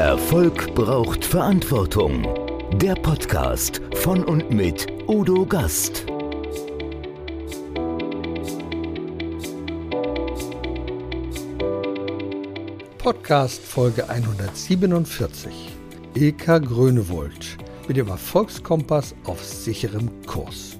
Erfolg braucht Verantwortung. Der Podcast von und mit Udo Gast. Podcast Folge 147. Ilka Grönewold mit dem Erfolgskompass auf sicherem Kurs.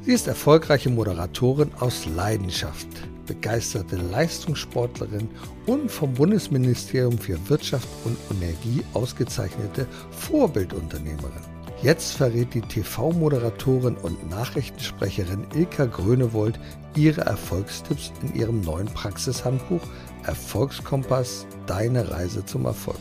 Sie ist erfolgreiche Moderatorin aus Leidenschaft begeisterte Leistungssportlerin und vom Bundesministerium für Wirtschaft und Energie ausgezeichnete Vorbildunternehmerin. Jetzt verrät die TV-Moderatorin und Nachrichtensprecherin Ilka Grönewold ihre Erfolgstipps in ihrem neuen Praxishandbuch Erfolgskompass – Deine Reise zum Erfolg.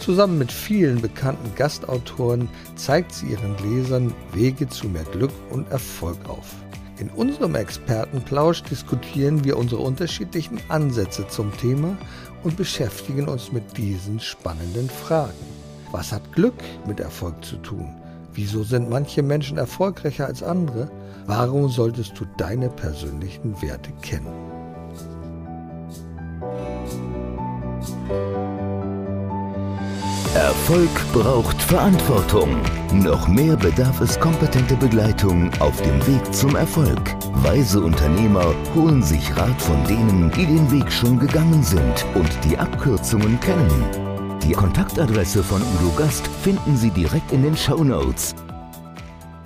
Zusammen mit vielen bekannten Gastautoren zeigt sie ihren Lesern Wege zu mehr Glück und Erfolg auf. In unserem Expertenplausch diskutieren wir unsere unterschiedlichen Ansätze zum Thema und beschäftigen uns mit diesen spannenden Fragen. Was hat Glück mit Erfolg zu tun? Wieso sind manche Menschen erfolgreicher als andere? Warum solltest du deine persönlichen Werte kennen? Erfolg braucht Verantwortung. Noch mehr bedarf es kompetente Begleitung auf dem Weg zum Erfolg. Weise Unternehmer holen sich Rat von denen, die den Weg schon gegangen sind und die Abkürzungen kennen. Die Kontaktadresse von Udo Gast finden Sie direkt in den Show Notes.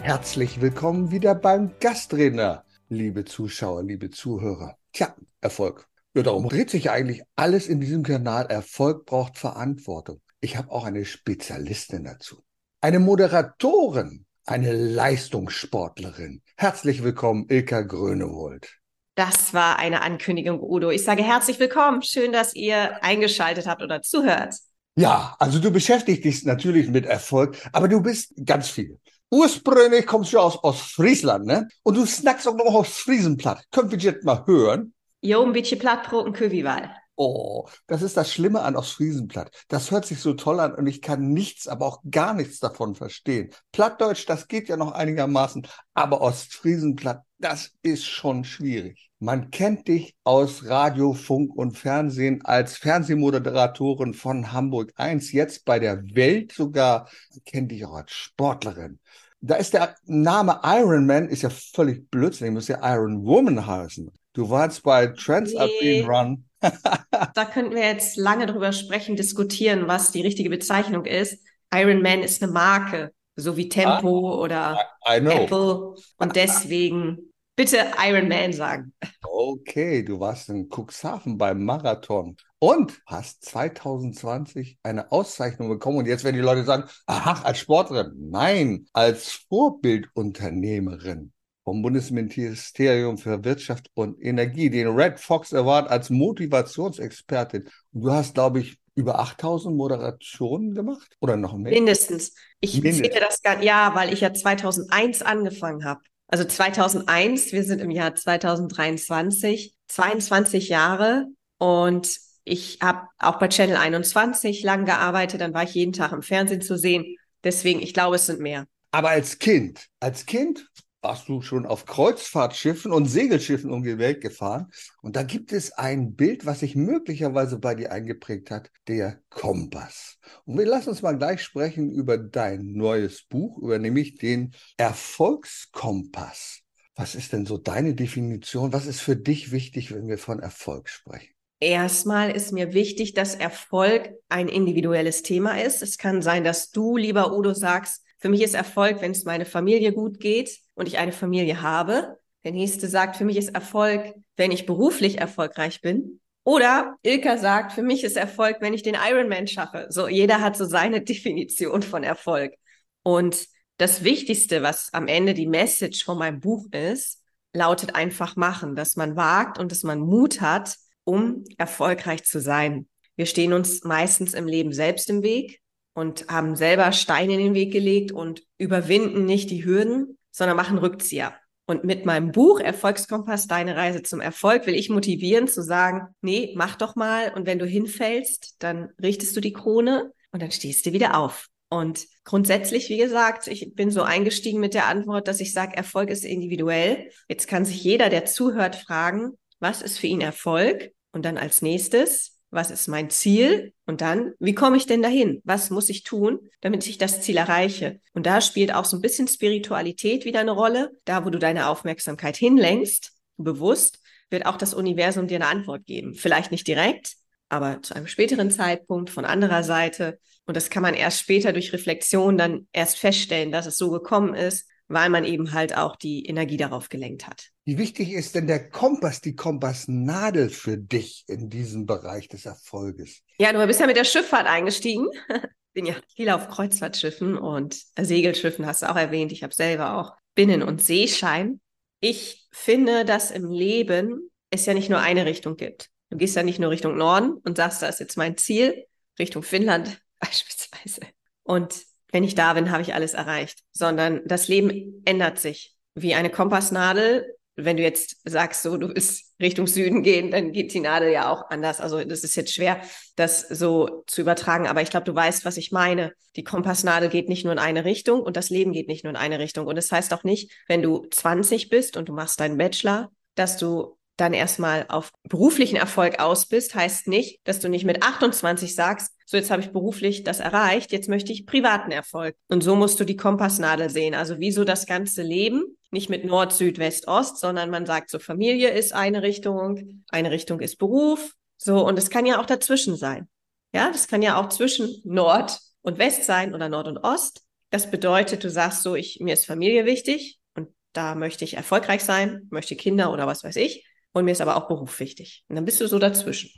Herzlich willkommen wieder beim Gastredner, liebe Zuschauer, liebe Zuhörer. Tja, Erfolg. Ja, darum dreht sich eigentlich alles in diesem Kanal. Erfolg braucht Verantwortung. Ich habe auch eine Spezialistin dazu. Eine Moderatorin, eine Leistungssportlerin. Herzlich willkommen, Ilka Grönewold. Das war eine Ankündigung, Udo. Ich sage herzlich willkommen. Schön, dass ihr eingeschaltet habt oder zuhört. Ja, also du beschäftigst dich natürlich mit Erfolg, aber du bist ganz viel. Ursprünglich kommst du aus Ostfriesland, ne? Und du snackst auch noch aufs Friesenplatt. Können wir das mal hören? Jo, ein bisschen Plattbrot und Köviwal. Oh, das ist das Schlimme an Ostfriesenplatt. Das hört sich so toll an und ich kann nichts, aber auch gar nichts davon verstehen. Plattdeutsch, das geht ja noch einigermaßen, aber Ostfriesenplatt, das ist schon schwierig. Man kennt dich aus Radio, Funk und Fernsehen als Fernsehmoderatorin von Hamburg 1, jetzt bei der Welt sogar, kennt dich auch als Sportlerin. Da ist der Name Iron Man ist ja völlig blödsinnig, muss ja Iron Woman heißen. Du warst bei Transalpine nee. Run da könnten wir jetzt lange drüber sprechen, diskutieren, was die richtige Bezeichnung ist. Iron Man ist eine Marke, so wie Tempo ah, oder Apple. Und deswegen bitte Iron Man sagen. Okay, du warst in Cuxhaven beim Marathon und hast 2020 eine Auszeichnung bekommen. Und jetzt werden die Leute sagen, ach, als Sportlerin. Nein, als Vorbildunternehmerin vom Bundesministerium für Wirtschaft und Energie, den Red Fox Award als Motivationsexpertin. Und du hast, glaube ich, über 8000 Moderationen gemacht oder noch mehr? Mindestens. Ich Mindestens. zähle das gar ja, weil ich ja 2001 angefangen habe. Also 2001, wir sind im Jahr 2023, 22 Jahre und ich habe auch bei Channel 21 lang gearbeitet, dann war ich jeden Tag im Fernsehen zu sehen. Deswegen, ich glaube, es sind mehr. Aber als Kind, als Kind warst du schon auf Kreuzfahrtschiffen und Segelschiffen um die Welt gefahren. Und da gibt es ein Bild, was sich möglicherweise bei dir eingeprägt hat, der Kompass. Und wir lassen uns mal gleich sprechen über dein neues Buch, über nämlich den Erfolgskompass. Was ist denn so deine Definition? Was ist für dich wichtig, wenn wir von Erfolg sprechen? Erstmal ist mir wichtig, dass Erfolg ein individuelles Thema ist. Es kann sein, dass du, lieber Udo, sagst, für mich ist Erfolg, wenn es meine Familie gut geht und ich eine Familie habe. Der nächste sagt, für mich ist Erfolg, wenn ich beruflich erfolgreich bin. Oder Ilka sagt, für mich ist Erfolg, wenn ich den Ironman schaffe. So, jeder hat so seine Definition von Erfolg. Und das Wichtigste, was am Ende die Message von meinem Buch ist, lautet einfach machen, dass man wagt und dass man Mut hat, um erfolgreich zu sein. Wir stehen uns meistens im Leben selbst im Weg und haben selber Steine in den Weg gelegt und überwinden nicht die Hürden, sondern machen Rückzieher. Und mit meinem Buch Erfolgskompass, deine Reise zum Erfolg, will ich motivieren zu sagen, nee, mach doch mal. Und wenn du hinfällst, dann richtest du die Krone und dann stehst du wieder auf. Und grundsätzlich, wie gesagt, ich bin so eingestiegen mit der Antwort, dass ich sage, Erfolg ist individuell. Jetzt kann sich jeder, der zuhört, fragen, was ist für ihn Erfolg? Und dann als nächstes, was ist mein Ziel und dann, wie komme ich denn dahin? Was muss ich tun, damit ich das Ziel erreiche? Und da spielt auch so ein bisschen Spiritualität wieder eine Rolle. Da, wo du deine Aufmerksamkeit hinlenkst, bewusst, wird auch das Universum dir eine Antwort geben. Vielleicht nicht direkt, aber zu einem späteren Zeitpunkt von anderer Seite. Und das kann man erst später durch Reflexion dann erst feststellen, dass es so gekommen ist weil man eben halt auch die Energie darauf gelenkt hat. Wie wichtig ist denn der Kompass, die Kompassnadel für dich in diesem Bereich des Erfolges? Ja, du bist ja mit der Schifffahrt eingestiegen. Bin ja viel auf Kreuzfahrtschiffen und Segelschiffen hast du auch erwähnt. Ich habe selber auch Binnen- und Seeschein. Ich finde, dass im Leben es ja nicht nur eine Richtung gibt. Du gehst ja nicht nur Richtung Norden und sagst, das ist jetzt mein Ziel, Richtung Finnland beispielsweise. Und wenn ich da bin, habe ich alles erreicht, sondern das Leben ändert sich wie eine Kompassnadel. Wenn du jetzt sagst, so, du willst Richtung Süden gehen, dann geht die Nadel ja auch anders. Also das ist jetzt schwer, das so zu übertragen, aber ich glaube, du weißt, was ich meine. Die Kompassnadel geht nicht nur in eine Richtung und das Leben geht nicht nur in eine Richtung. Und das heißt auch nicht, wenn du 20 bist und du machst deinen Bachelor, dass du dann erstmal auf beruflichen Erfolg aus bist, heißt nicht, dass du nicht mit 28 sagst, so jetzt habe ich beruflich das erreicht, jetzt möchte ich privaten Erfolg. Und so musst du die Kompassnadel sehen. Also wieso das ganze Leben, nicht mit Nord, Süd, West, Ost, sondern man sagt so, Familie ist eine Richtung, eine Richtung ist Beruf. So, und es kann ja auch dazwischen sein. Ja, das kann ja auch zwischen Nord und West sein oder Nord und Ost. Das bedeutet, du sagst so, ich, mir ist Familie wichtig und da möchte ich erfolgreich sein, möchte Kinder oder was weiß ich. Und mir ist aber auch Beruf wichtig. Und dann bist du so dazwischen.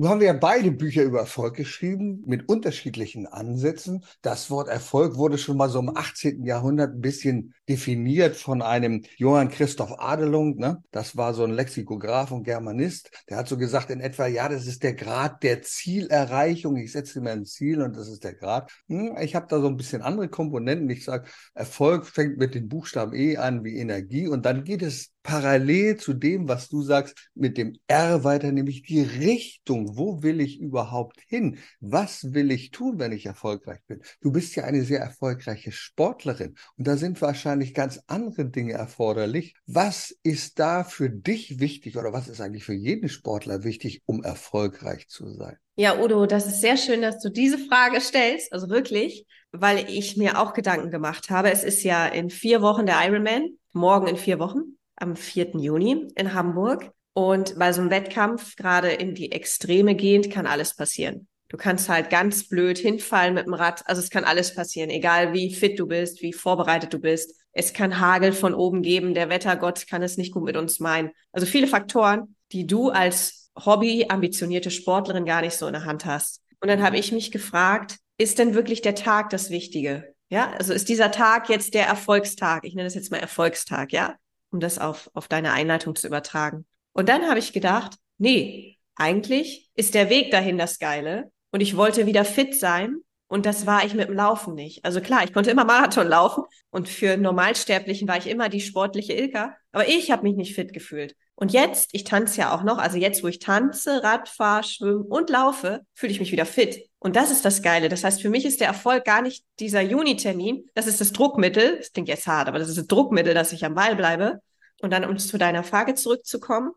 Nun haben wir ja beide Bücher über Erfolg geschrieben, mit unterschiedlichen Ansätzen. Das Wort Erfolg wurde schon mal so im 18. Jahrhundert ein bisschen definiert von einem Johann Christoph Adelung. Ne? Das war so ein Lexikograph und Germanist. Der hat so gesagt in etwa, ja, das ist der Grad der Zielerreichung. Ich setze mir ein Ziel und das ist der Grad. Hm, ich habe da so ein bisschen andere Komponenten. Ich sage, Erfolg fängt mit dem Buchstaben E an wie Energie und dann geht es parallel zu dem, was du sagst, mit dem R weiter, nämlich die Richtung. Wo will ich überhaupt hin? Was will ich tun, wenn ich erfolgreich bin? Du bist ja eine sehr erfolgreiche Sportlerin und da sind wahrscheinlich ganz andere Dinge erforderlich. Was ist da für dich wichtig oder was ist eigentlich für jeden Sportler wichtig, um erfolgreich zu sein? Ja, Udo, das ist sehr schön, dass du diese Frage stellst, also wirklich, weil ich mir auch Gedanken gemacht habe. Es ist ja in vier Wochen der Ironman, morgen in vier Wochen am 4. Juni in Hamburg. Und bei so einem Wettkampf, gerade in die Extreme gehend, kann alles passieren. Du kannst halt ganz blöd hinfallen mit dem Rad. Also es kann alles passieren, egal wie fit du bist, wie vorbereitet du bist. Es kann Hagel von oben geben. Der Wettergott kann es nicht gut mit uns meinen. Also viele Faktoren, die du als Hobby ambitionierte Sportlerin gar nicht so in der Hand hast. Und dann habe ich mich gefragt, ist denn wirklich der Tag das Wichtige? Ja, also ist dieser Tag jetzt der Erfolgstag? Ich nenne das jetzt mal Erfolgstag, ja? Um das auf, auf deine Einleitung zu übertragen. Und dann habe ich gedacht, nee, eigentlich ist der Weg dahin das Geile. Und ich wollte wieder fit sein. Und das war ich mit dem Laufen nicht. Also klar, ich konnte immer Marathon laufen. Und für Normalsterblichen war ich immer die sportliche Ilka. Aber ich habe mich nicht fit gefühlt. Und jetzt, ich tanze ja auch noch, also jetzt, wo ich tanze, Rad fahre, schwimme und laufe, fühle ich mich wieder fit. Und das ist das Geile. Das heißt, für mich ist der Erfolg gar nicht dieser Juni-Termin. Das ist das Druckmittel. Das klingt jetzt hart, aber das ist das Druckmittel, dass ich am Ball bleibe. Und dann, um zu deiner Frage zurückzukommen,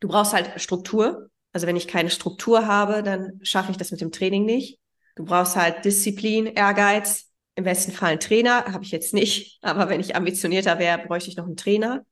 du brauchst halt Struktur. Also wenn ich keine Struktur habe, dann schaffe ich das mit dem Training nicht. Du brauchst halt Disziplin, Ehrgeiz. Im besten Fall einen Trainer, habe ich jetzt nicht. Aber wenn ich ambitionierter wäre, bräuchte ich noch einen Trainer.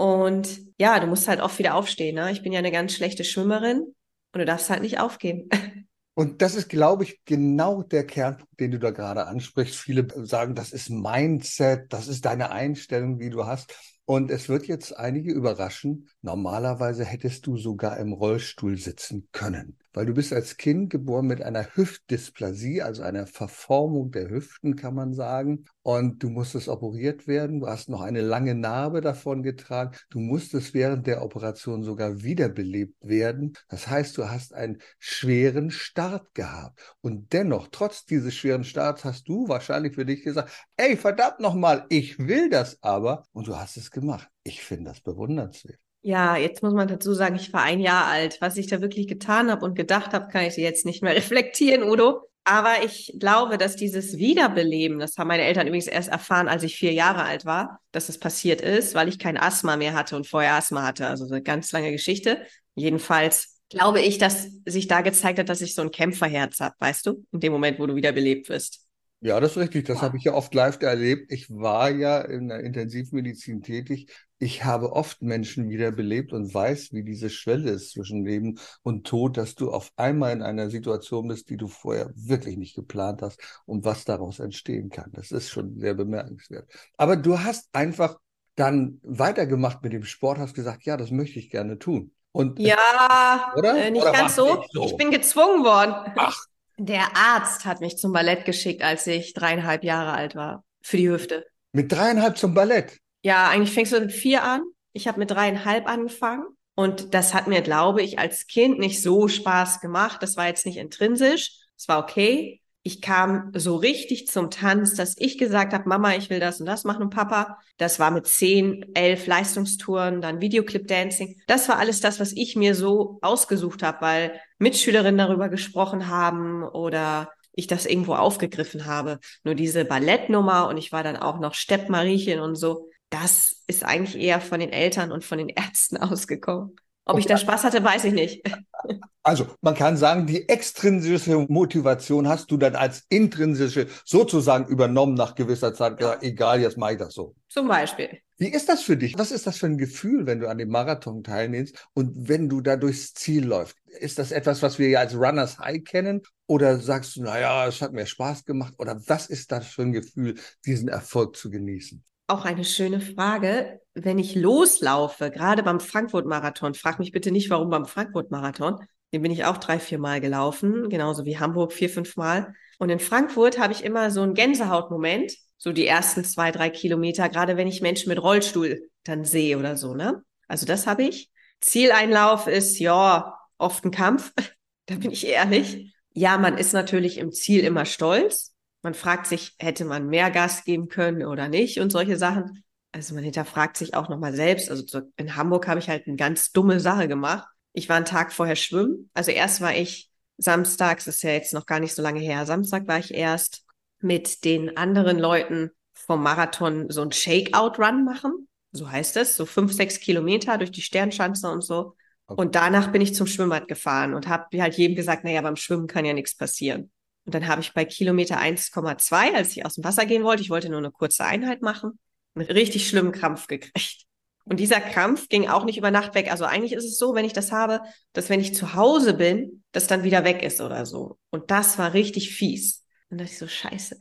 Und ja, du musst halt oft wieder aufstehen. Ne? Ich bin ja eine ganz schlechte Schwimmerin und du darfst halt nicht aufgeben. Und das ist, glaube ich, genau der Kernpunkt, den du da gerade ansprichst. Viele sagen, das ist Mindset, das ist deine Einstellung, die du hast. Und es wird jetzt einige überraschen. Normalerweise hättest du sogar im Rollstuhl sitzen können weil du bist als Kind geboren mit einer Hüftdysplasie, also einer Verformung der Hüften, kann man sagen. Und du musstest operiert werden. Du hast noch eine lange Narbe davon getragen. Du musstest während der Operation sogar wiederbelebt werden. Das heißt, du hast einen schweren Start gehabt. Und dennoch, trotz dieses schweren Starts, hast du wahrscheinlich für dich gesagt, ey, verdammt nochmal, ich will das aber. Und du hast es gemacht. Ich finde das bewundernswert. Ja, jetzt muss man dazu sagen, ich war ein Jahr alt. Was ich da wirklich getan habe und gedacht habe, kann ich jetzt nicht mehr reflektieren, Udo. Aber ich glaube, dass dieses Wiederbeleben, das haben meine Eltern übrigens erst erfahren, als ich vier Jahre alt war, dass es passiert ist, weil ich kein Asthma mehr hatte und vorher Asthma hatte. Also eine ganz lange Geschichte. Jedenfalls Glaube ich, dass sich da gezeigt hat, dass ich so ein Kämpferherz habe, weißt du? In dem Moment, wo du wieder belebt wirst. Ja, das ist richtig. Das habe ich ja oft live erlebt. Ich war ja in der Intensivmedizin tätig. Ich habe oft Menschen wiederbelebt und weiß, wie diese Schwelle ist zwischen Leben und Tod, dass du auf einmal in einer Situation bist, die du vorher wirklich nicht geplant hast und was daraus entstehen kann. Das ist schon sehr bemerkenswert. Aber du hast einfach dann weitergemacht mit dem Sport, hast gesagt, ja, das möchte ich gerne tun. Und ja, oder? Äh, nicht oder ganz so. So. Ich bin gezwungen worden. Ach, der Arzt hat mich zum Ballett geschickt, als ich dreieinhalb Jahre alt war. Für die Hüfte. Mit dreieinhalb zum Ballett? Ja, eigentlich fängst du mit vier an. Ich habe mit dreieinhalb angefangen. Und das hat mir, glaube ich, als Kind nicht so Spaß gemacht. Das war jetzt nicht intrinsisch. Es war okay ich kam so richtig zum Tanz, dass ich gesagt habe, Mama, ich will das und das machen und Papa. Das war mit zehn, elf Leistungstouren, dann Videoclip-Dancing. Das war alles das, was ich mir so ausgesucht habe, weil Mitschülerinnen darüber gesprochen haben oder ich das irgendwo aufgegriffen habe. Nur diese Ballettnummer und ich war dann auch noch Steppmariechen und so. Das ist eigentlich eher von den Eltern und von den Ärzten ausgekommen. Ob ich da Spaß hatte, weiß ich nicht. Also, man kann sagen, die extrinsische Motivation hast du dann als intrinsische sozusagen übernommen nach gewisser Zeit. Gesagt, egal, jetzt mache ich das so. Zum Beispiel. Wie ist das für dich? Was ist das für ein Gefühl, wenn du an dem Marathon teilnimmst und wenn du da durchs Ziel läufst? Ist das etwas, was wir ja als Runners High kennen? Oder sagst du, naja, es hat mir Spaß gemacht? Oder was ist das für ein Gefühl, diesen Erfolg zu genießen? Auch eine schöne Frage. Wenn ich loslaufe, gerade beim Frankfurt-Marathon, frag mich bitte nicht, warum beim Frankfurt-Marathon. Den bin ich auch drei, vier Mal gelaufen, genauso wie Hamburg vier, fünf Mal. Und in Frankfurt habe ich immer so einen Gänsehautmoment, so die ersten zwei, drei Kilometer, gerade wenn ich Menschen mit Rollstuhl dann sehe oder so, ne? Also das habe ich. Zieleinlauf ist, ja, oft ein Kampf. da bin ich ehrlich. Ja, man ist natürlich im Ziel immer stolz. Man fragt sich, hätte man mehr Gas geben können oder nicht und solche Sachen. Also man hinterfragt sich auch nochmal selbst. Also in Hamburg habe ich halt eine ganz dumme Sache gemacht. Ich war einen Tag vorher schwimmen. Also erst war ich samstags, ist ja jetzt noch gar nicht so lange her. Samstag war ich erst mit den anderen Leuten vom Marathon so ein Shakeout-Run machen. So heißt es. So fünf, sechs Kilometer durch die Sternschanze und so. Okay. Und danach bin ich zum Schwimmbad gefahren und habe halt jedem gesagt, naja, beim Schwimmen kann ja nichts passieren. Und dann habe ich bei Kilometer 1,2, als ich aus dem Wasser gehen wollte, ich wollte nur eine kurze Einheit machen, einen richtig schlimmen Krampf gekriegt. Und dieser Krampf ging auch nicht über Nacht weg. Also eigentlich ist es so, wenn ich das habe, dass wenn ich zu Hause bin, das dann wieder weg ist oder so. Und das war richtig fies. Und da dachte ich so, scheiße.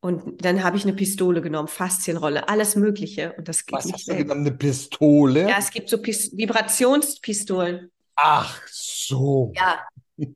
Und dann habe ich eine Pistole genommen, Faszienrolle, alles Mögliche. Und das geht Was nicht hast du genommen? Eine Pistole? Ja, es gibt so Pis Vibrationspistolen. Ach so. Ja.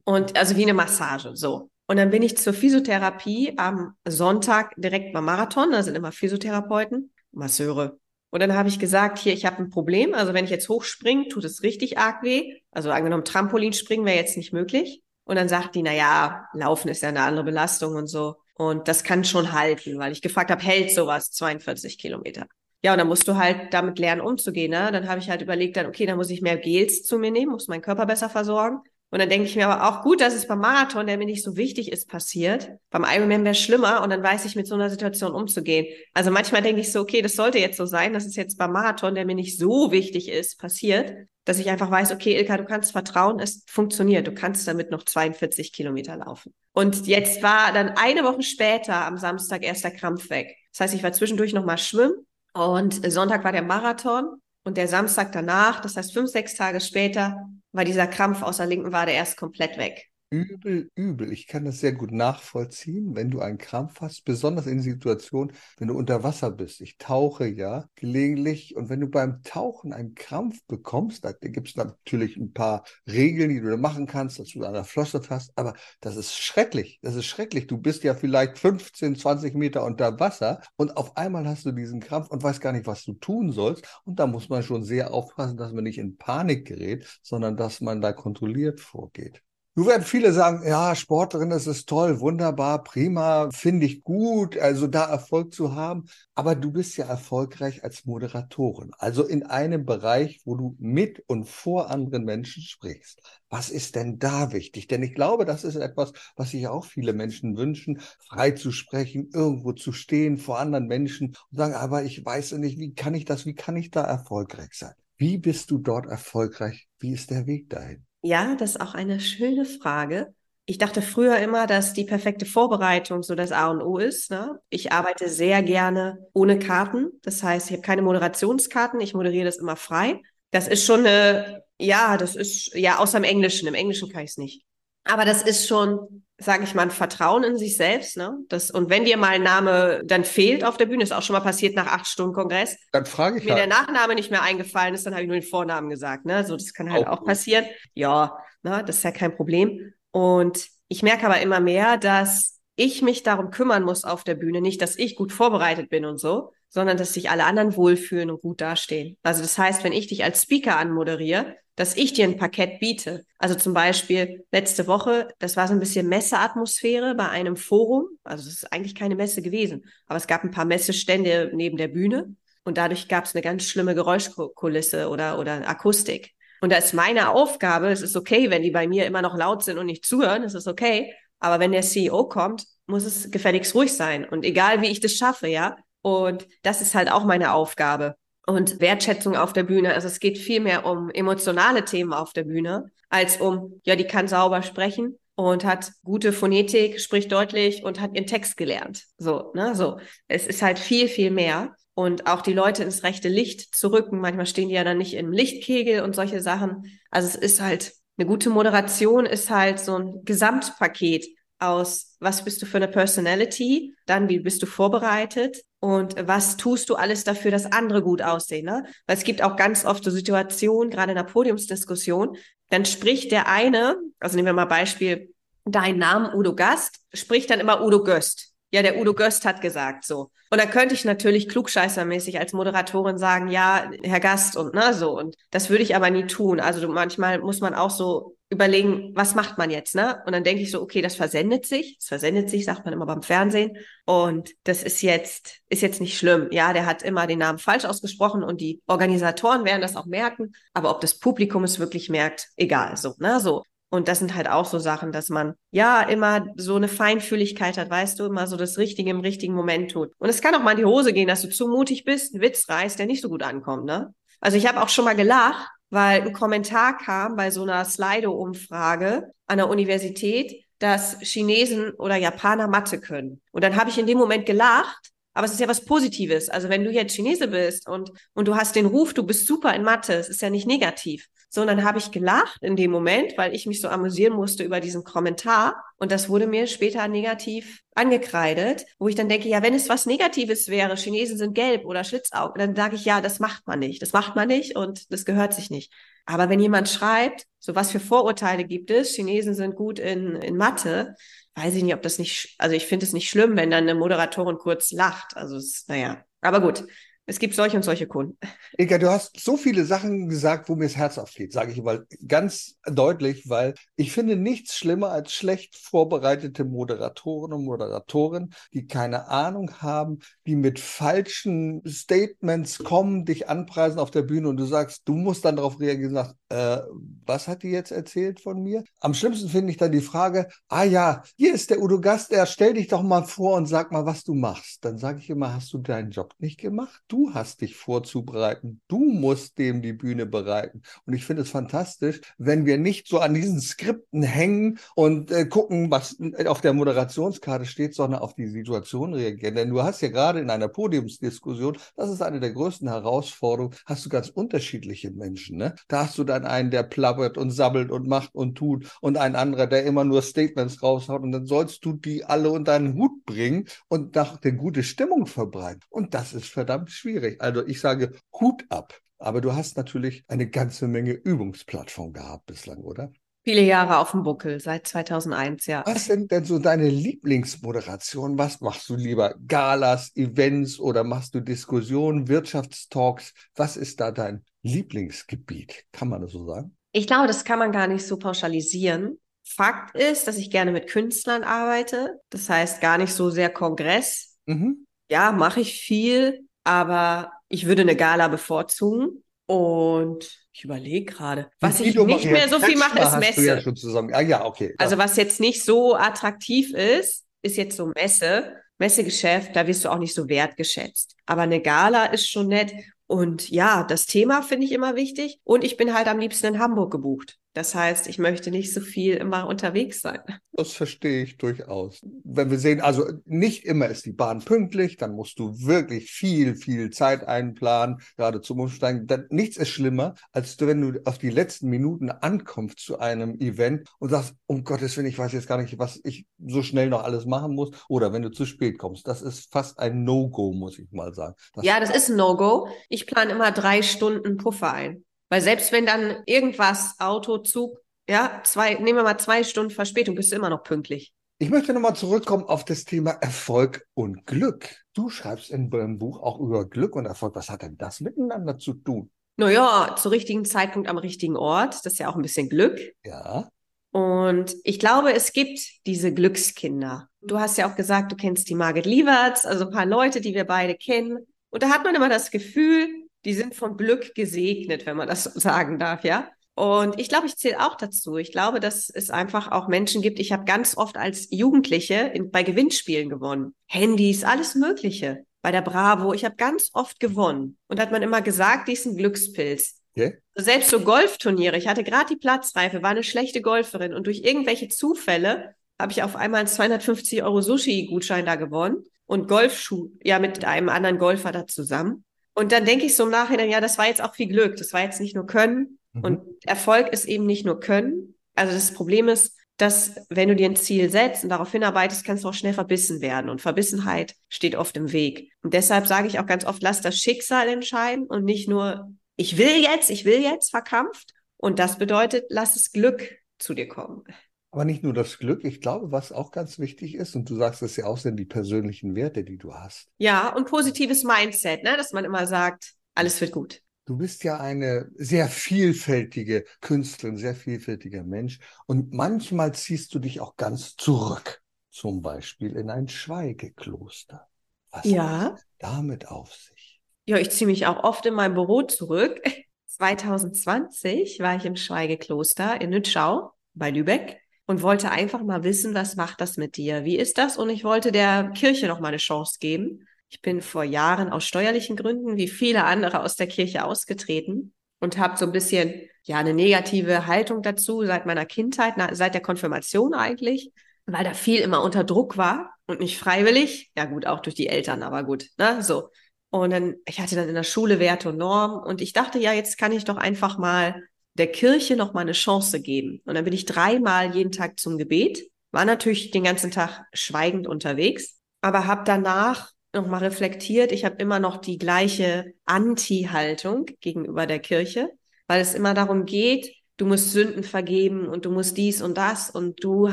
Und also wie eine Massage, so. Und dann bin ich zur Physiotherapie am Sonntag direkt beim Marathon. Da sind immer Physiotherapeuten, Masseure. Und dann habe ich gesagt, hier, ich habe ein Problem. Also wenn ich jetzt hochspringe, tut es richtig arg weh. Also angenommen, Trampolin springen wäre jetzt nicht möglich. Und dann sagt die, na ja, Laufen ist ja eine andere Belastung und so. Und das kann schon halten, weil ich gefragt habe, hält sowas 42 Kilometer? Ja, und dann musst du halt damit lernen, umzugehen. Ne? Dann habe ich halt überlegt, dann, okay, dann muss ich mehr Gels zu mir nehmen, muss meinen Körper besser versorgen. Und dann denke ich mir aber auch gut, dass es beim Marathon, der mir nicht so wichtig ist, passiert. Beim Ironman wäre schlimmer und dann weiß ich mit so einer Situation umzugehen. Also manchmal denke ich so, okay, das sollte jetzt so sein, dass es jetzt beim Marathon, der mir nicht so wichtig ist, passiert, dass ich einfach weiß, okay, Ilka, du kannst vertrauen, es funktioniert. Du kannst damit noch 42 Kilometer laufen. Und jetzt war dann eine Woche später am Samstag erst der Krampf weg. Das heißt, ich war zwischendurch nochmal schwimmen und Sonntag war der Marathon und der Samstag danach, das heißt fünf, sechs Tage später, war dieser Krampf aus der linken Wade erst komplett weg. Übel, übel. Ich kann das sehr gut nachvollziehen, wenn du einen Krampf hast, besonders in Situationen, wenn du unter Wasser bist. Ich tauche ja gelegentlich und wenn du beim Tauchen einen Krampf bekommst, da gibt es natürlich ein paar Regeln, die du da machen kannst, dass du an der Flosse hast, aber das ist schrecklich. Das ist schrecklich. Du bist ja vielleicht 15, 20 Meter unter Wasser und auf einmal hast du diesen Krampf und weißt gar nicht, was du tun sollst. Und da muss man schon sehr aufpassen, dass man nicht in Panik gerät, sondern dass man da kontrolliert vorgeht. Nun werden viele sagen, ja, Sportlerin, das ist toll, wunderbar, prima, finde ich gut, also da Erfolg zu haben. Aber du bist ja erfolgreich als Moderatorin, also in einem Bereich, wo du mit und vor anderen Menschen sprichst. Was ist denn da wichtig? Denn ich glaube, das ist etwas, was sich auch viele Menschen wünschen, frei zu sprechen, irgendwo zu stehen vor anderen Menschen und sagen, aber ich weiß nicht, wie kann ich das, wie kann ich da erfolgreich sein? Wie bist du dort erfolgreich? Wie ist der Weg dahin? Ja, das ist auch eine schöne Frage. Ich dachte früher immer, dass die perfekte Vorbereitung so das A und O ist. Ne? Ich arbeite sehr gerne ohne Karten. Das heißt, ich habe keine Moderationskarten. Ich moderiere das immer frei. Das ist schon eine, ja, das ist, ja, außer im Englischen. Im Englischen kann ich es nicht. Aber das ist schon, sage ich mal, ein Vertrauen in sich selbst. Ne? Das, und wenn dir mal ein Name dann fehlt auf der Bühne, ist auch schon mal passiert nach acht Stunden Kongress. Dann frage ich Mir halt. der Nachname nicht mehr eingefallen ist, dann habe ich nur den Vornamen gesagt. Ne? So, das kann halt Auch auch, passieren. Ja, ne? das ist ja kein Problem. Und ich merke aber immer mehr, dass ich mich darum kümmern muss auf der Bühne. Nicht, dass ich gut vorbereitet bin und so, sondern dass sich alle anderen wohlfühlen und gut dastehen. Also das heißt, wenn ich dich als Speaker anmoderiere, dass ich dir ein Parkett biete. Also zum Beispiel letzte Woche, das war so ein bisschen Messeatmosphäre bei einem Forum. Also es ist eigentlich keine Messe gewesen, aber es gab ein paar Messestände neben der Bühne und dadurch gab es eine ganz schlimme Geräuschkulisse oder, oder Akustik. Und da ist meine Aufgabe, es ist okay, wenn die bei mir immer noch laut sind und nicht zuhören, es ist okay. Aber wenn der CEO kommt, muss es gefälligst ruhig sein. Und egal wie ich das schaffe, ja. Und das ist halt auch meine Aufgabe. Und Wertschätzung auf der Bühne. Also es geht viel mehr um emotionale Themen auf der Bühne, als um, ja, die kann sauber sprechen und hat gute Phonetik, spricht deutlich und hat ihren Text gelernt. So, ne, so. Es ist halt viel, viel mehr. Und auch die Leute ins rechte Licht zu rücken. Manchmal stehen die ja dann nicht im Lichtkegel und solche Sachen. Also es ist halt, eine gute Moderation ist halt so ein Gesamtpaket aus, was bist du für eine Personality, dann wie bist du vorbereitet und was tust du alles dafür, dass andere gut aussehen. Ne? Weil es gibt auch ganz oft so Situationen, gerade in der Podiumsdiskussion, dann spricht der eine, also nehmen wir mal Beispiel, dein Namen Udo Gast, spricht dann immer Udo Göst. Ja, der Udo Göst hat gesagt so. Und dann könnte ich natürlich klugscheißermäßig als Moderatorin sagen, ja, Herr Gast und ne, so. Und das würde ich aber nie tun. Also manchmal muss man auch so überlegen, was macht man jetzt, ne? Und dann denke ich so, okay, das versendet sich. Das versendet sich, sagt man immer beim Fernsehen. Und das ist jetzt, ist jetzt nicht schlimm. Ja, der hat immer den Namen falsch ausgesprochen und die Organisatoren werden das auch merken. Aber ob das Publikum es wirklich merkt, egal, so, ne, so. Und das sind halt auch so Sachen, dass man ja immer so eine Feinfühligkeit hat, weißt du, immer so das Richtige im richtigen Moment tut. Und es kann auch mal in die Hose gehen, dass du zu mutig bist, einen Witz reißt, der nicht so gut ankommt, ne? Also ich habe auch schon mal gelacht, weil ein Kommentar kam bei so einer Slido-Umfrage an der Universität, dass Chinesen oder Japaner Mathe können. Und dann habe ich in dem Moment gelacht, aber es ist ja was Positives. Also wenn du jetzt Chinese bist und, und du hast den Ruf, du bist super in Mathe, es ist ja nicht negativ. So, und dann habe ich gelacht in dem Moment, weil ich mich so amüsieren musste über diesen Kommentar. Und das wurde mir später negativ angekreidet, wo ich dann denke, ja, wenn es was Negatives wäre, Chinesen sind gelb oder Schlitzaugen, dann sage ich, ja, das macht man nicht. Das macht man nicht und das gehört sich nicht. Aber wenn jemand schreibt, so was für Vorurteile gibt es, Chinesen sind gut in, in Mathe, weiß ich nicht, ob das nicht, also ich finde es nicht schlimm, wenn dann eine Moderatorin kurz lacht. Also es, naja, aber gut. Es gibt solche und solche Kunden. Eka, du hast so viele Sachen gesagt, wo mir das Herz aufgeht, sage ich mal ganz deutlich, weil ich finde nichts schlimmer als schlecht vorbereitete Moderatoren und Moderatoren, die keine Ahnung haben, die mit falschen Statements kommen, dich anpreisen auf der Bühne und du sagst, du musst dann darauf reagieren und sagst, äh, was hat die jetzt erzählt von mir? Am schlimmsten finde ich dann die Frage, ah ja, hier ist der Udo Gast, der stell dich doch mal vor und sag mal, was du machst. Dann sage ich immer, hast du deinen Job nicht gemacht? Du hast dich vorzubereiten. Du musst dem die Bühne bereiten. Und ich finde es fantastisch, wenn wir nicht so an diesen Skripten hängen und äh, gucken, was auf der Moderationskarte steht, sondern auf die Situation reagieren. Denn du hast ja gerade in einer Podiumsdiskussion, das ist eine der größten Herausforderungen, hast du ganz unterschiedliche Menschen. Ne? Da hast du dann einen, der plappert und sabbelt und macht und tut und ein anderer, der immer nur Statements raushaut und dann sollst du die alle unter einen Hut bringen und nach der gute Stimmung verbreiten. Und das ist verdammt schwierig. Also ich sage Hut ab. Aber du hast natürlich eine ganze Menge Übungsplattform gehabt bislang, oder? Viele Jahre auf dem Buckel, seit 2001, ja. Was sind denn so deine Lieblingsmoderationen? Was machst du lieber? Galas, Events oder machst du Diskussionen, Wirtschaftstalks? Was ist da dein Lieblingsgebiet? Kann man das so sagen? Ich glaube, das kann man gar nicht so pauschalisieren. Fakt ist, dass ich gerne mit Künstlern arbeite. Das heißt gar nicht so sehr Kongress. Mhm. Ja, mache ich viel, aber ich würde eine Gala bevorzugen. Und ich überlege gerade, was ich nicht mehr so viel mache, ist ja Messe. zusammen. Ah ja, okay. Also was jetzt nicht so attraktiv ist, ist jetzt so Messe, Messegeschäft, da wirst du auch nicht so wertgeschätzt. Aber eine Gala ist schon nett. Und ja, das Thema finde ich immer wichtig. Und ich bin halt am liebsten in Hamburg gebucht. Das heißt, ich möchte nicht so viel immer unterwegs sein. Das verstehe ich durchaus. Wenn wir sehen, also nicht immer ist die Bahn pünktlich, dann musst du wirklich viel, viel Zeit einplanen, gerade zum Umsteigen. Dann, nichts ist schlimmer, als wenn du auf die letzten Minuten ankommst zu einem Event und sagst, um Gottes Willen, ich weiß jetzt gar nicht, was ich so schnell noch alles machen muss. Oder wenn du zu spät kommst. Das ist fast ein No-Go, muss ich mal sagen. Das ja, das ist ein No-Go. Ich plane immer drei Stunden Puffer ein. Weil selbst wenn dann irgendwas, Auto, Zug, ja, zwei, nehmen wir mal zwei Stunden Verspätung, bist du immer noch pünktlich. Ich möchte nochmal zurückkommen auf das Thema Erfolg und Glück. Du schreibst in deinem Buch auch über Glück und Erfolg. Was hat denn das miteinander zu tun? Naja, zu richtigen Zeitpunkt am richtigen Ort. Das ist ja auch ein bisschen Glück. Ja. Und ich glaube, es gibt diese Glückskinder. Du hast ja auch gesagt, du kennst die Margit Lieberts, also ein paar Leute, die wir beide kennen. Und da hat man immer das Gefühl, die sind von Glück gesegnet, wenn man das so sagen darf, ja. Und ich glaube, ich zähle auch dazu. Ich glaube, dass es einfach auch Menschen gibt. Ich habe ganz oft als Jugendliche in, bei Gewinnspielen gewonnen. Handys, alles Mögliche. Bei der Bravo. Ich habe ganz oft gewonnen. Und hat man immer gesagt, die ist ein Glückspilz. Okay. Selbst so Golfturniere. Ich hatte gerade die Platzreife, war eine schlechte Golferin. Und durch irgendwelche Zufälle habe ich auf einmal einen 250 Euro Sushi-Gutschein da gewonnen und Golfschuh, ja, mit einem anderen Golfer da zusammen. Und dann denke ich so im Nachhinein, ja, das war jetzt auch viel Glück. Das war jetzt nicht nur Können. Mhm. Und Erfolg ist eben nicht nur Können. Also das Problem ist, dass wenn du dir ein Ziel setzt und darauf hinarbeitest, kannst du auch schnell verbissen werden. Und Verbissenheit steht oft im Weg. Und deshalb sage ich auch ganz oft, lass das Schicksal entscheiden und nicht nur, ich will jetzt, ich will jetzt verkrampft. Und das bedeutet, lass das Glück zu dir kommen. Aber nicht nur das Glück, ich glaube, was auch ganz wichtig ist, und du sagst es ja auch, sind die persönlichen Werte, die du hast. Ja, und positives Mindset, ne? dass man immer sagt, alles wird gut. Du bist ja eine sehr vielfältige Künstlerin, sehr vielfältiger Mensch. Und manchmal ziehst du dich auch ganz zurück, zum Beispiel in ein Schweigekloster. Was ja. hat damit auf sich? Ja, ich ziehe mich auch oft in mein Büro zurück. 2020 war ich im Schweigekloster in Nützschau bei Lübeck und wollte einfach mal wissen, was macht das mit dir? Wie ist das? Und ich wollte der Kirche noch mal eine Chance geben. Ich bin vor Jahren aus steuerlichen Gründen, wie viele andere aus der Kirche ausgetreten und habe so ein bisschen ja eine negative Haltung dazu seit meiner Kindheit, seit der Konfirmation eigentlich, weil da viel immer unter Druck war und nicht freiwillig. Ja gut, auch durch die Eltern, aber gut, ne, so. Und dann, ich hatte dann in der Schule Werte und Norm und ich dachte, ja, jetzt kann ich doch einfach mal der Kirche noch mal eine Chance geben. Und dann bin ich dreimal jeden Tag zum Gebet, war natürlich den ganzen Tag schweigend unterwegs, aber habe danach noch mal reflektiert. Ich habe immer noch die gleiche Anti-Haltung gegenüber der Kirche, weil es immer darum geht, du musst Sünden vergeben und du musst dies und das und du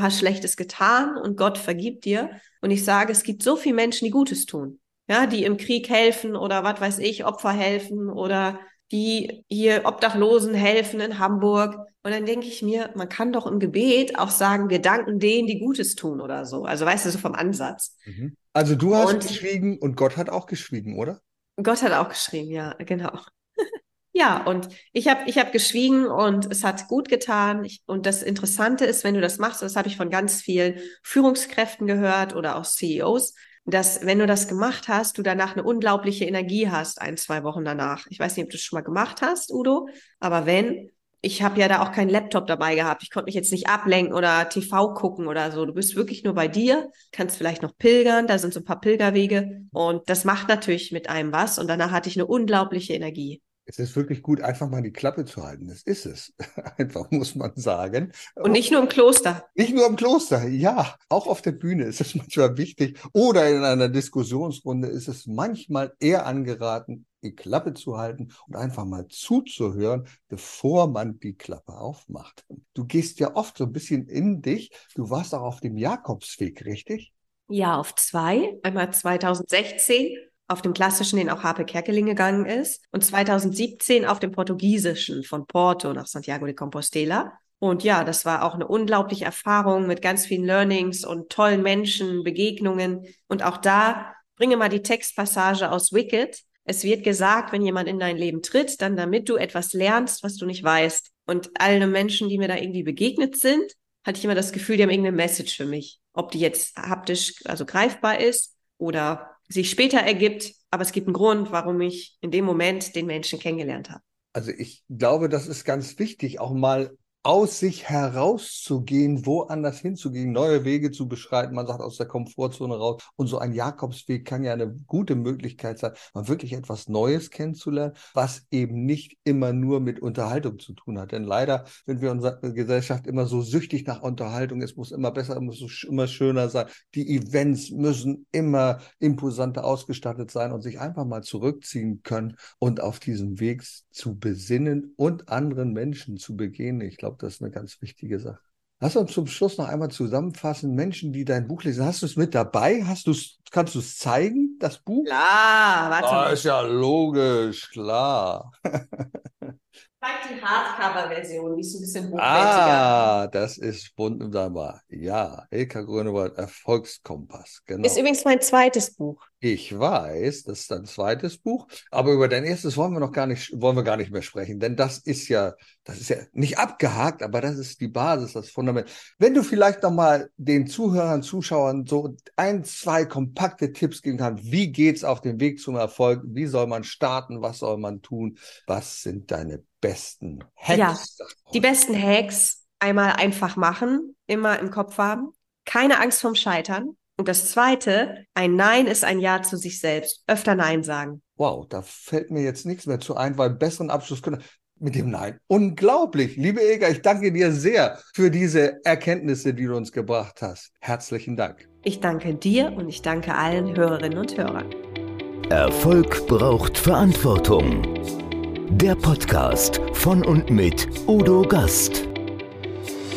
hast Schlechtes getan und Gott vergibt dir. Und ich sage, es gibt so viele Menschen, die Gutes tun. Ja, die im Krieg helfen oder was weiß ich, Opfer helfen oder die hier Obdachlosen helfen in Hamburg. Und dann denke ich mir, man kann doch im Gebet auch sagen, wir danken denen, die Gutes tun oder so. Also weißt du, so vom Ansatz. Mhm. Also du hast und, geschwiegen und Gott hat auch geschwiegen, oder? Gott hat auch geschrieben, ja, genau. ja, und ich habe ich hab geschwiegen und es hat gut getan. Ich, und das Interessante ist, wenn du das machst, das habe ich von ganz vielen Führungskräften gehört oder auch CEOs, dass wenn du das gemacht hast, du danach eine unglaubliche Energie hast, ein, zwei Wochen danach. Ich weiß nicht, ob du es schon mal gemacht hast, Udo, aber wenn, ich habe ja da auch keinen Laptop dabei gehabt. Ich konnte mich jetzt nicht ablenken oder TV gucken oder so. Du bist wirklich nur bei dir, kannst vielleicht noch pilgern, da sind so ein paar Pilgerwege und das macht natürlich mit einem was und danach hatte ich eine unglaubliche Energie. Es ist wirklich gut, einfach mal die Klappe zu halten. Das ist es. Einfach muss man sagen. Und nicht nur im Kloster. Nicht nur im Kloster, ja. Auch auf der Bühne ist es manchmal wichtig. Oder in einer Diskussionsrunde ist es manchmal eher angeraten, die Klappe zu halten und einfach mal zuzuhören, bevor man die Klappe aufmacht. Du gehst ja oft so ein bisschen in dich. Du warst auch auf dem Jakobsweg, richtig? Ja, auf zwei. Einmal 2016 auf dem klassischen, den auch Harpe Kerkeling gegangen ist, und 2017 auf dem portugiesischen von Porto nach Santiago de Compostela. Und ja, das war auch eine unglaubliche Erfahrung mit ganz vielen Learnings und tollen Menschen, Begegnungen. Und auch da bringe mal die Textpassage aus Wicked. Es wird gesagt, wenn jemand in dein Leben tritt, dann damit du etwas lernst, was du nicht weißt. Und alle Menschen, die mir da irgendwie begegnet sind, hatte ich immer das Gefühl, die haben irgendeine Message für mich. Ob die jetzt haptisch, also greifbar ist oder sich später ergibt, aber es gibt einen Grund, warum ich in dem Moment den Menschen kennengelernt habe. Also ich glaube, das ist ganz wichtig, auch mal aus sich herauszugehen, woanders hinzugehen, neue Wege zu beschreiten. Man sagt aus der Komfortzone raus. Und so ein Jakobsweg kann ja eine gute Möglichkeit sein, mal wirklich etwas Neues kennenzulernen, was eben nicht immer nur mit Unterhaltung zu tun hat. Denn leider sind wir in unserer Gesellschaft immer so süchtig nach Unterhaltung. Es muss immer besser, es muss immer schöner sein. Die Events müssen immer imposanter ausgestattet sein und sich einfach mal zurückziehen können und auf diesem Weg zu besinnen und anderen Menschen zu begegnen. Ich glaube, glaube, das ist eine ganz wichtige Sache. Lass uns zum Schluss noch einmal zusammenfassen. Menschen, die dein Buch lesen, hast du es mit dabei? Hast du's, kannst du es zeigen, das Buch? Klar, warte. Ah, ist ja logisch, klar. Zeig die Hardcover-Version, die ist ein bisschen hochwertiger. Ah, das ist wunderbar. Ja, Ilka Grönewald, Erfolgskompass. Genau. Ist übrigens mein zweites Buch. Ich weiß, das ist dein zweites Buch, aber über dein erstes wollen wir noch gar nicht, wollen wir gar nicht mehr sprechen, denn das ist ja, das ist ja nicht abgehakt, aber das ist die Basis, das Fundament. Wenn du vielleicht noch mal den Zuhörern, Zuschauern so ein, zwei kompakte Tipps geben kannst, wie geht's auf dem Weg zum Erfolg? Wie soll man starten? Was soll man tun? Was sind deine besten Hacks? Ja, die besten Hacks einmal einfach machen, immer im Kopf haben. Keine Angst vom Scheitern. Und das zweite, ein Nein ist ein Ja zu sich selbst. Öfter Nein sagen. Wow, da fällt mir jetzt nichts mehr zu ein, weil besseren Abschluss können mit dem Nein. Unglaublich. Liebe Ega, ich danke dir sehr für diese Erkenntnisse, die du uns gebracht hast. Herzlichen Dank. Ich danke dir und ich danke allen Hörerinnen und Hörern. Erfolg braucht Verantwortung. Der Podcast von und mit Udo Gast.